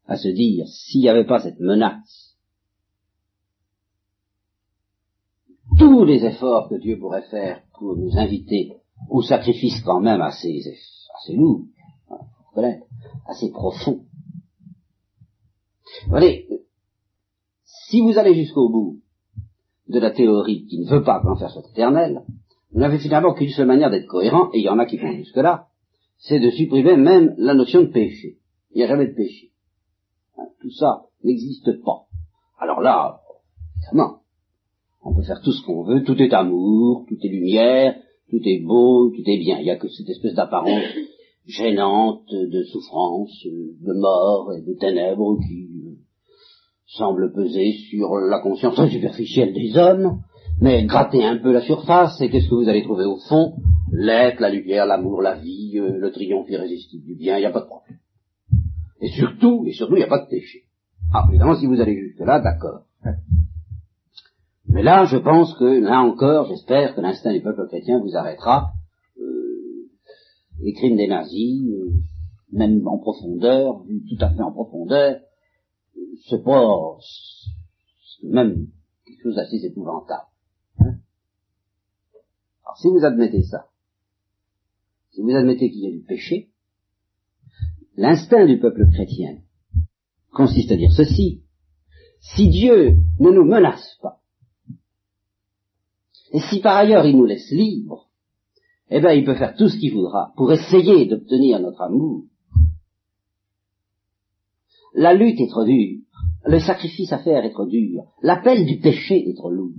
à se dire, s'il n'y avait pas cette menace, tous les efforts que Dieu pourrait faire pour nous inviter au sacrifice quand même assez, assez lourd, hein, assez profond. Vous voyez, si vous allez jusqu'au bout, de la théorie qui ne veut pas que l'enfer soit éternel, vous n'avez finalement qu'une seule manière d'être cohérent, et il y en a qui vont jusque-là, c'est de supprimer même la notion de péché. Il n'y a jamais de péché. Hein, tout ça n'existe pas. Alors là, évidemment, on peut faire tout ce qu'on veut, tout est amour, tout est lumière, tout est beau, tout est bien. Il n'y a que cette espèce d'apparence gênante de souffrance, de mort et de ténèbres qui semble peser sur la conscience très superficielle des hommes, mais grattez un peu la surface, et qu'est-ce que vous allez trouver au fond? L'être, la lumière, l'amour, la vie, euh, le triomphe irrésistible du bien, il n'y a pas de problème. Et surtout, et surtout, il n'y a pas de péché. Ah, évidemment, si vous allez jusque-là, d'accord. Mais là, je pense que, là encore, j'espère que l'instinct du peuple chrétien vous arrêtera. Euh, les crimes des nazis, euh, même en profondeur, tout à fait en profondeur, c'est pas même quelque chose d'assez épouvantable. Hein Alors si vous admettez ça, si vous admettez qu'il y a du péché, l'instinct du peuple chrétien consiste à dire ceci, si Dieu ne nous menace pas, et si par ailleurs il nous laisse libres, eh bien il peut faire tout ce qu'il voudra pour essayer d'obtenir notre amour. La lutte est trop dure, le sacrifice à faire est trop dur. L'appel du péché est trop lourd.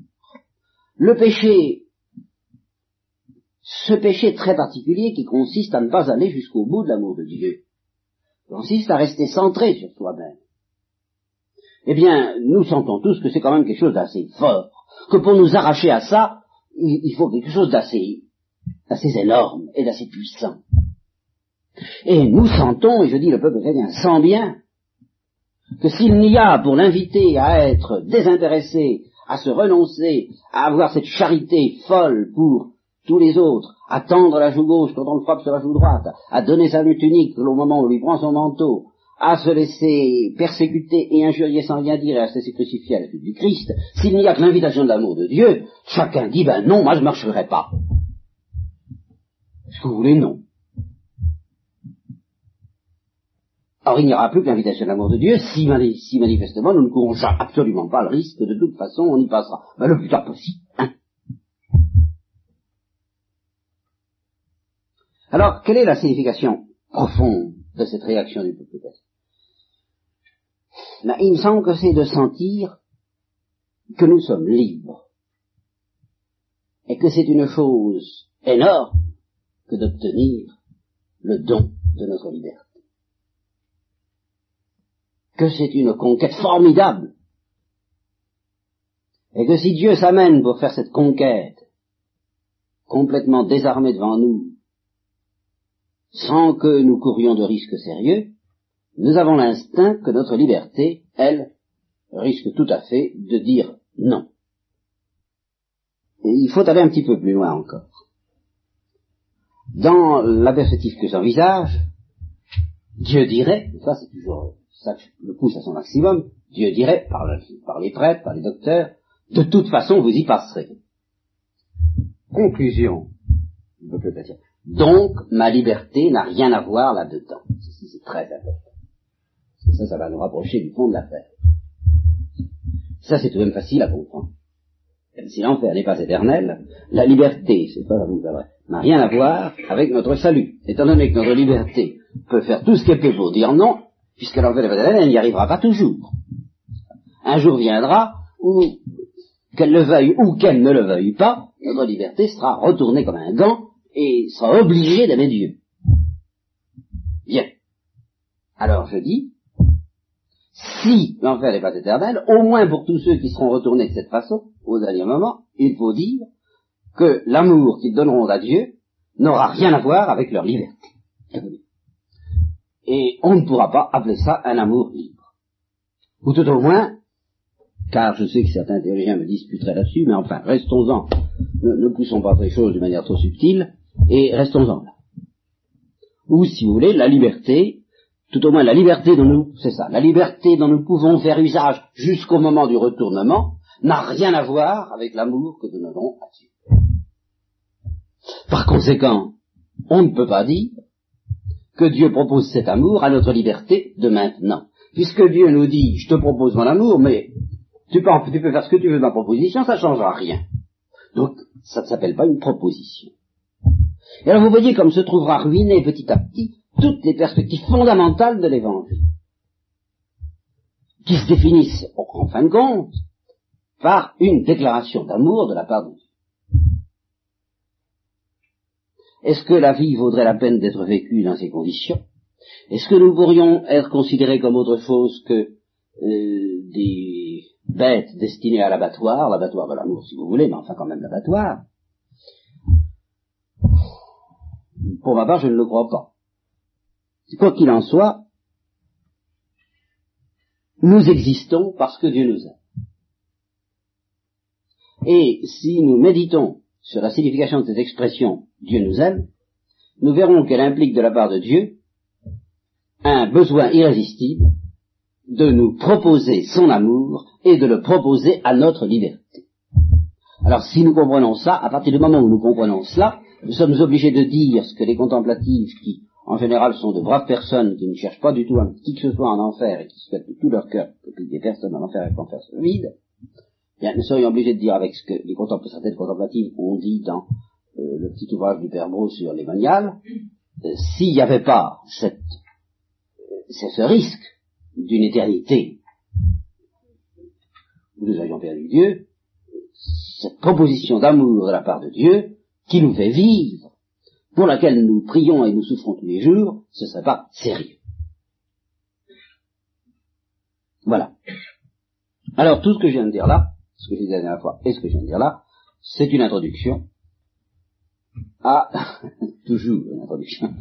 Le péché, ce péché très particulier qui consiste à ne pas aller jusqu'au bout de l'amour de Dieu, consiste à rester centré sur soi-même. Eh bien, nous sentons tous que c'est quand même quelque chose d'assez fort, que pour nous arracher à ça, il faut quelque chose d'assez, d'assez énorme et d'assez puissant. Et nous sentons, et je dis le peuple chrétien sent bien, que s'il n'y a pour l'inviter à être désintéressé, à se renoncer, à avoir cette charité folle pour tous les autres, à tendre la joue gauche quand on le frappe sur la joue droite, à donner sa lutte unique au moment où il prend son manteau, à se laisser persécuter et injurier sans rien dire et à se laisser crucifier à la suite du Christ, s'il n'y a que l'invitation de l'amour de Dieu, chacun dit, ben non, moi je ne marcherai pas. Est-ce que vous voulez non? Or, il n'y aura plus que l'invitation de l'amour de Dieu si, si, manifestement nous ne courons absolument pas le risque, de toute façon on y passera. Ben, le plus tard possible. Hein. Alors, quelle est la signification profonde de cette réaction du peuple ben, Il me semble que c'est de sentir que nous sommes libres et que c'est une chose énorme que d'obtenir le don de notre liberté que c'est une conquête formidable, et que si Dieu s'amène pour faire cette conquête, complètement désarmé devant nous, sans que nous courions de risques sérieux, nous avons l'instinct que notre liberté, elle, risque tout à fait de dire non. Et il faut aller un petit peu plus loin encore. Dans la perspective que j'envisage, Dieu dirait, ça c'est toujours ça le pousse à son maximum, Dieu dirait, par, les prêtres, par les docteurs, de toute façon vous y passerez. Conclusion. Donc, ma liberté n'a rien à voir là-dedans. C'est très important. ça, ça va nous rapprocher du fond de l'affaire. Ça, c'est tout de même facile à comprendre. Si l'enfer n'est pas éternel, la liberté, c'est pas vrai, n'a rien à voir avec notre salut. Étant donné que notre liberté peut faire tout ce qu'elle peut pour dire non, puisque éternel, elle n'y arrivera pas toujours. Un jour viendra où, qu'elle le veuille ou qu'elle ne le veuille pas, notre liberté sera retournée comme un gant et sera obligée d'aimer Dieu. Bien. Alors je dis, si l'enfer n'est pas éternel, au moins pour tous ceux qui seront retournés de cette façon, au dernier moment, il faut dire que l'amour qu'ils donneront à Dieu n'aura rien à voir avec leur liberté. Et on ne pourra pas appeler ça un amour libre. Ou tout au moins, car je sais que certains théologiens me disputeraient là-dessus, mais enfin, restons-en, ne, poussons pas les choses de manière trop subtile, et restons-en là. Ou, si vous voulez, la liberté, tout au moins la liberté dont nous, c'est ça, la liberté dont nous pouvons faire usage jusqu'au moment du retournement, n'a rien à voir avec l'amour que nous donnons à Dieu. Par conséquent, on ne peut pas dire que Dieu propose cet amour à notre liberté de maintenant. Puisque Dieu nous dit, je te propose mon amour, mais tu peux, faire ce que tu veux de ma proposition, ça ne changera rien. Donc, ça ne s'appelle pas une proposition. Et alors vous voyez comme se trouvera ruiné petit à petit toutes les perspectives fondamentales de l'évangile, qui se définissent, en fin de compte, par une déclaration d'amour de la part de Dieu. Est-ce que la vie vaudrait la peine d'être vécue dans ces conditions? Est-ce que nous pourrions être considérés comme autre chose que euh, des bêtes destinées à l'abattoir, l'abattoir de l'amour si vous voulez, mais enfin quand même l'abattoir? Pour ma part, je ne le crois pas. Quoi qu'il en soit, nous existons parce que Dieu nous aime. Et si nous méditons sur la signification de cette expression Dieu nous aime, nous verrons qu'elle implique de la part de Dieu un besoin irrésistible de nous proposer son amour et de le proposer à notre liberté. Alors si nous comprenons ça, à partir du moment où nous comprenons cela, nous sommes obligés de dire ce que les contemplatifs, qui en général sont de braves personnes, qui ne cherchent pas du tout un, qui que ce soit en enfer et qui souhaitent de tout leur cœur que des personnes en enfer et l'enfer se vide, Bien, nous serions obligés de dire avec ce que les certaines contemplatives ont dit dans le petit ouvrage du Père Bro sur les maniales, euh, s'il n'y avait pas c'est ce risque d'une éternité où nous avions perdu Dieu, cette proposition d'amour de la part de Dieu qui nous fait vivre, pour laquelle nous prions et nous souffrons tous les jours, ce ne serait pas sérieux. Voilà. Alors tout ce que je viens de dire là, ce que j'ai dit la dernière fois et ce que je viens de dire là, c'est une introduction à, toujours une introduction.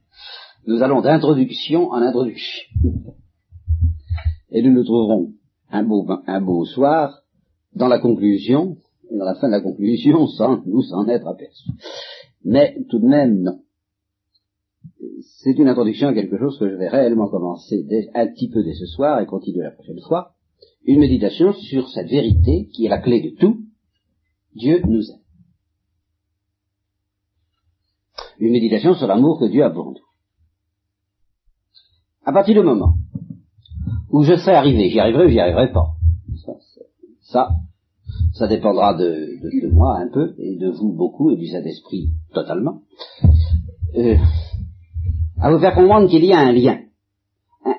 nous allons d'introduction en introduction. Et nous nous trouverons un beau, soir dans la conclusion, dans la fin de la conclusion, sans nous en être aperçus. Mais tout de même, non. C'est une introduction à quelque chose que je vais réellement commencer un petit peu dès ce soir et continuer la prochaine fois une méditation sur cette vérité qui est la clé de tout. Dieu nous aime. Une méditation sur l'amour que Dieu a pour nous. À partir du moment où je serai arrivé, j'y arriverai ou j'y arriverai pas. Ça, ça, dépendra de, de, moi un peu, et de vous beaucoup, et du Saint-Esprit totalement. Euh, à vous faire comprendre qu'il y a un lien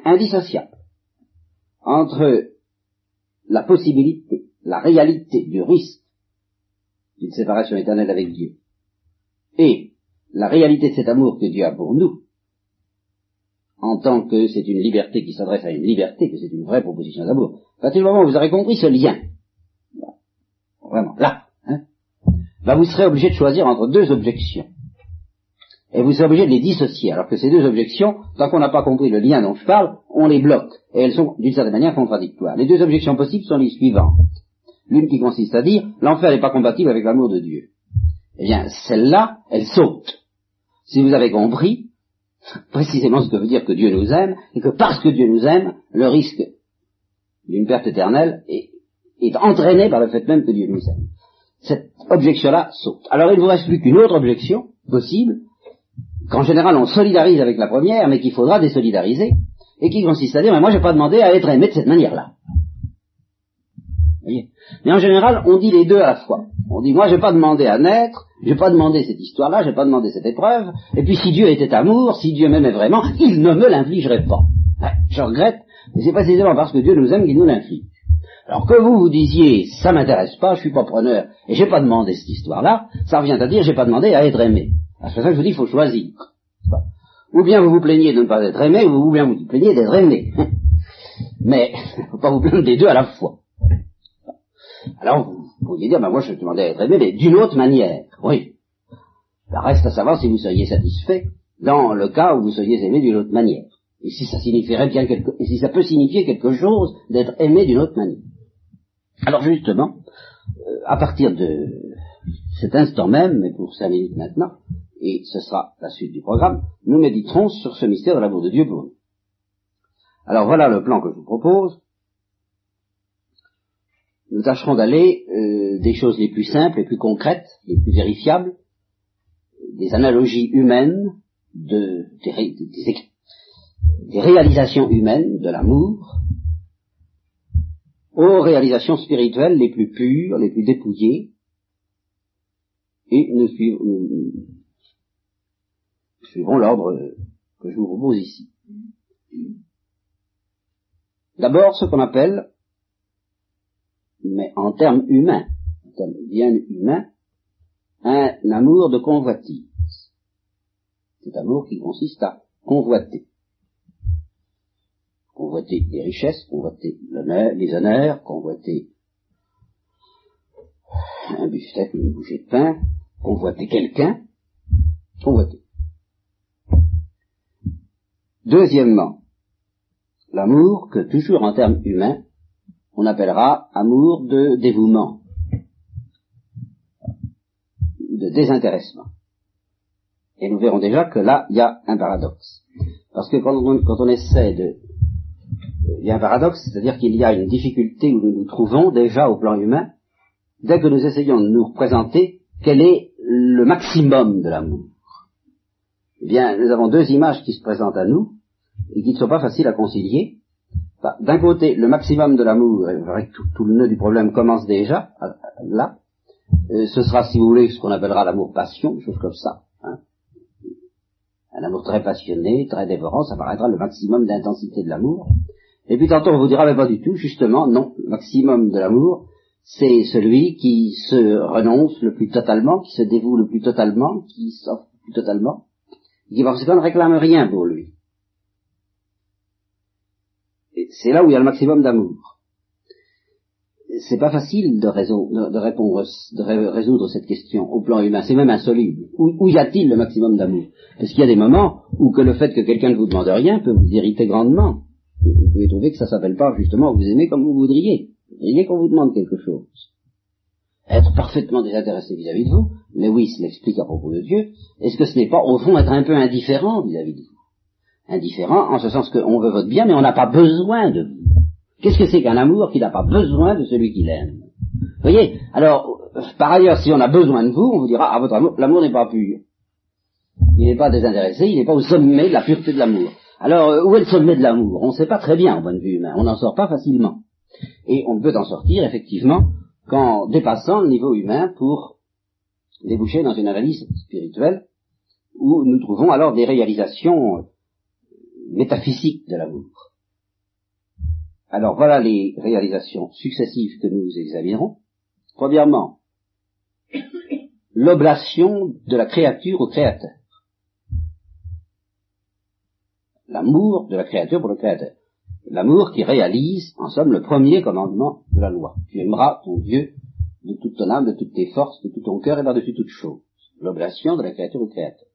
indissociable entre la possibilité, la réalité du risque d'une séparation éternelle avec Dieu et la réalité de cet amour que Dieu a pour nous, en tant que c'est une liberté qui s'adresse à une liberté, que c'est une vraie proposition d'amour. À partir du moment où vous aurez compris ce lien, vraiment, là, hein, bah vous serez obligé de choisir entre deux objections. Et vous serez obligé de les dissocier, alors que ces deux objections, tant qu'on n'a pas compris le lien dont je parle, on les bloque, et elles sont d'une certaine manière contradictoires. Les deux objections possibles sont les suivantes. L'une qui consiste à dire, l'enfer n'est pas compatible avec l'amour de Dieu. Eh bien, celle-là, elle saute. Si vous avez compris précisément ce que veut dire que Dieu nous aime, et que parce que Dieu nous aime, le risque d'une perte éternelle est, entraîné par le fait même que Dieu nous aime. Cette objection-là saute. Alors il ne vous reste plus qu'une autre objection possible, qu'en général on solidarise avec la première, mais qu'il faudra désolidariser, et qui consiste à dire, mais moi je n'ai pas demandé à être aimé de cette manière-là. Mais en général, on dit les deux à la fois. On dit, moi, j'ai pas demandé à naître, j'ai pas demandé cette histoire-là, j'ai pas demandé cette épreuve, et puis si Dieu était amour, si Dieu m'aimait vraiment, il ne me l'infligerait pas. je regrette, mais c'est précisément parce que Dieu nous aime qu'il nous l'inflige. Alors que vous vous disiez, ça m'intéresse pas, je suis pas preneur, et j'ai pas demandé cette histoire-là, ça revient à dire, j'ai pas demandé à être aimé. C'est pour ça que je vous dis, il faut choisir. Ou bien vous vous plaignez de ne pas être aimé, ou bien vous vous plaignez d'être aimé. Mais, faut pas vous plaindre des deux à la fois. Alors, vous pourriez dire, ben moi je demandais à être aimé, mais d'une autre manière. Oui. Il reste à savoir si vous seriez satisfait dans le cas où vous seriez aimé d'une autre manière. Et si ça signifierait bien quelque, et si ça peut signifier quelque chose d'être aimé d'une autre manière. Alors justement, euh, à partir de cet instant même, mais pour cinq minutes maintenant, et ce sera la suite du programme, nous méditerons sur ce mystère de l'amour de Dieu pour nous. Alors voilà le plan que je vous propose nous tâcherons d'aller euh, des choses les plus simples, les plus concrètes, les plus vérifiables, des analogies humaines, de, des, réalisations humaines de l'amour, aux réalisations spirituelles les plus pures, les plus dépouillées, et nous, suivrons, nous suivrons l'ordre que je vous propose ici. D'abord, ce qu'on appelle mais en termes humains, en termes bien humains, un amour de convoitise. Cet amour qui consiste à convoiter. Convoiter les richesses, convoiter les honneurs, convoiter un buffet, une bouchée de pain, convoiter quelqu'un, convoiter. Deuxièmement, l'amour que, toujours en termes humains, on appellera amour de dévouement, de désintéressement. Et nous verrons déjà que là, il y a un paradoxe. Parce que quand on, essaie de... Il y a un paradoxe, c'est-à-dire qu'il y a une difficulté où nous nous trouvons déjà au plan humain, dès que nous essayons de nous représenter quel est le maximum de l'amour? Eh bien, nous avons deux images qui se présentent à nous et qui ne sont pas faciles à concilier. Bah, d'un côté, le maximum de l'amour, et tout, tout, le nœud du problème commence déjà, là, euh, ce sera, si vous voulez, ce qu'on appellera l'amour-passion, chose comme ça. Hein. Un amour très passionné, très dévorant, ça paraîtra le maximum d'intensité de l'amour. Et puis tantôt on vous dira, mais pas du tout, justement, non, le maximum de l'amour, c'est celui qui se renonce le plus totalement, qui se dévoue le plus totalement, qui s'offre le plus totalement, qui parce qu'on ne réclame rien pour lui c'est là où il y a le maximum d'amour. C'est pas facile de, répondre, de résoudre cette question au plan humain. C'est même insoluble. Où, y a-t-il le maximum d'amour? Parce qu'il y a des moments où le fait que quelqu'un ne vous demande rien peut vous irriter grandement? Vous pouvez trouver que ça s'appelle pas justement vous aimez comme vous voudriez. Vous voudriez qu'on vous demande quelque chose. Être parfaitement désintéressé vis-à-vis de vous, mais oui, cela explique à propos de Dieu, est-ce que ce n'est pas au fond être un peu indifférent vis-à-vis de vous? Indifférent, en ce sens qu'on veut votre bien, mais on n'a pas besoin de vous. Qu'est-ce que c'est qu'un amour qui n'a pas besoin de celui qui l'aime? Vous voyez Alors, par ailleurs, si on a besoin de vous, on vous dira, ah, votre amour, l'amour n'est pas pur. Il n'est pas désintéressé, il n'est pas au sommet de la pureté de l'amour. Alors, euh, où est le sommet de l'amour? On ne sait pas très bien au point de vue humain, on n'en sort pas facilement. Et on ne peut en sortir, effectivement, qu'en dépassant le niveau humain pour déboucher dans une analyse spirituelle où nous trouvons alors des réalisations métaphysiques de l'amour. Alors voilà les réalisations successives que nous examinerons. Premièrement, l'oblation de la créature au créateur. L'amour de la créature pour le créateur. L'amour qui réalise, en somme, le premier commandement de la loi. Tu aimeras ton Dieu de toute ton âme, de toutes tes forces, de tout ton cœur et par-dessus toute chose. L'oblation de la créature au créateur.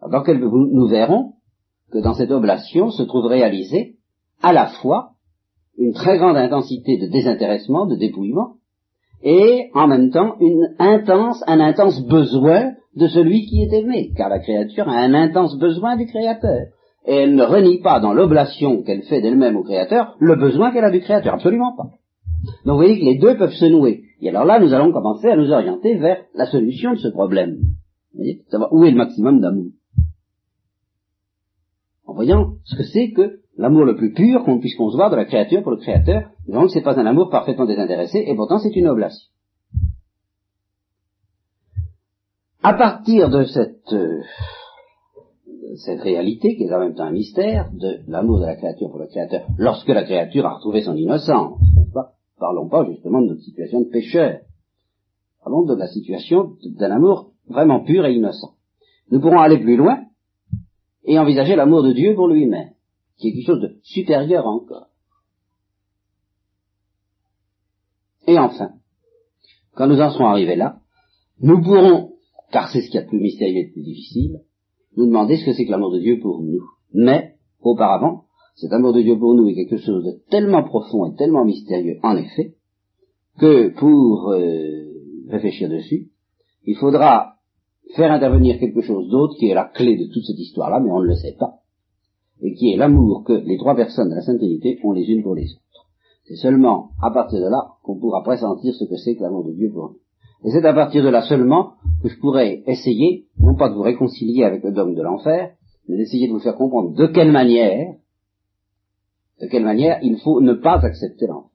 Alors, nous verrons que dans cette oblation se trouve réalisée à la fois une très grande intensité de désintéressement, de dépouillement, et en même temps une intense, un intense besoin de celui qui est aimé, car la créature a un intense besoin du Créateur. Et elle ne renie pas dans l'oblation qu'elle fait d'elle-même au Créateur le besoin qu'elle a du Créateur, absolument pas. Donc vous voyez que les deux peuvent se nouer. Et alors là, nous allons commencer à nous orienter vers la solution de ce problème. Vous voyez, où est le maximum d'amour. En voyant ce que c'est que l'amour le plus pur qu'on puisse concevoir de la créature pour le Créateur, donc c'est pas un amour parfaitement désintéressé, et pourtant c'est une oblation. À partir de cette, euh, cette réalité, qui est en même temps un mystère, de l'amour de la créature pour le Créateur, lorsque la créature a retrouvé son innocence, parlons pas justement de notre situation de pécheur, parlons de la situation d'un amour vraiment pur et innocent. Nous pourrons aller plus loin et envisager l'amour de Dieu pour lui-même qui est quelque chose de supérieur encore. Et enfin, quand nous en serons arrivés là, nous pourrons, car c'est ce qu'il y a de plus mystérieux et de plus difficile, nous demander ce que c'est que l'amour de Dieu pour nous. Mais, auparavant, cet amour de Dieu pour nous est quelque chose de tellement profond et tellement mystérieux, en effet, que pour euh, réfléchir dessus, il faudra faire intervenir quelque chose d'autre qui est la clé de toute cette histoire-là, mais on ne le sait pas et qui est l'amour que les trois personnes de la Sainte Trinité ont les unes pour les autres. C'est seulement à partir de là qu'on pourra pressentir ce que c'est que l'amour de Dieu pour nous. Et c'est à partir de là seulement que je pourrai essayer, non pas de vous réconcilier avec le dogme de l'enfer, mais d'essayer de vous faire comprendre de quelle manière, de quelle manière il faut ne pas accepter l'enfer.